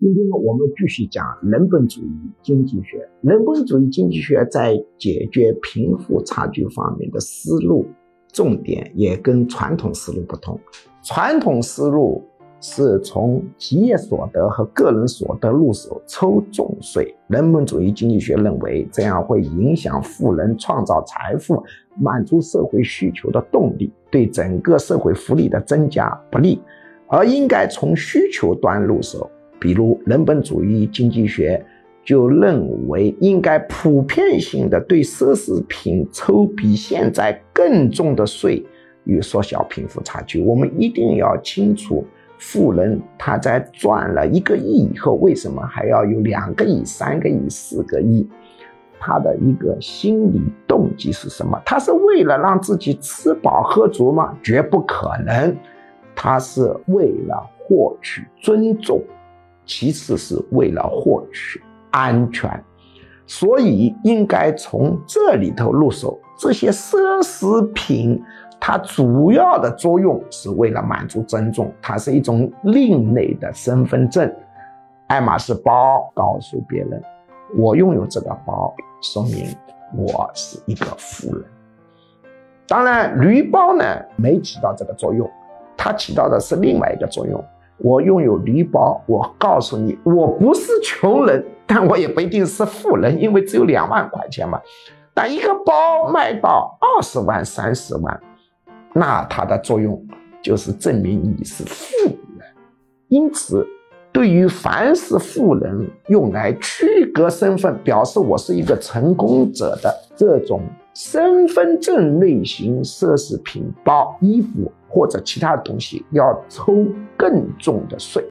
今天我们继续讲人本主义经济学。人本主义经济学在解决贫富差距方面的思路重点也跟传统思路不同。传统思路是从企业所得和个人所得入手抽重税。人本主义经济学认为这样会影响富人创造财富、满足社会需求的动力，对整个社会福利的增加不利，而应该从需求端入手。比如人本主义经济学就认为，应该普遍性的对奢侈品抽比现在更重的税，与缩小贫富差距。我们一定要清楚，富人他在赚了一个亿以后，为什么还要有两个亿、三个亿、四个亿？他的一个心理动机是什么？他是为了让自己吃饱喝足吗？绝不可能，他是为了获取尊重。其次是为了获取安全，所以应该从这里头入手。这些奢侈品，它主要的作用是为了满足尊重，它是一种另类的身份证。爱马仕包告诉别人，我拥有这个包，说明我是一个富人。当然，驴包呢没起到这个作用，它起到的是另外一个作用。我拥有礼包，我告诉你，我不是穷人，但我也不一定是富人，因为只有两万块钱嘛。但一个包卖到二十万、三十万，那它的作用就是证明你是富人。因此，对于凡是富人用来区隔身份、表示我是一个成功者的这种身份证类型奢侈品包、衣服。或者其他的东西要抽更重的税。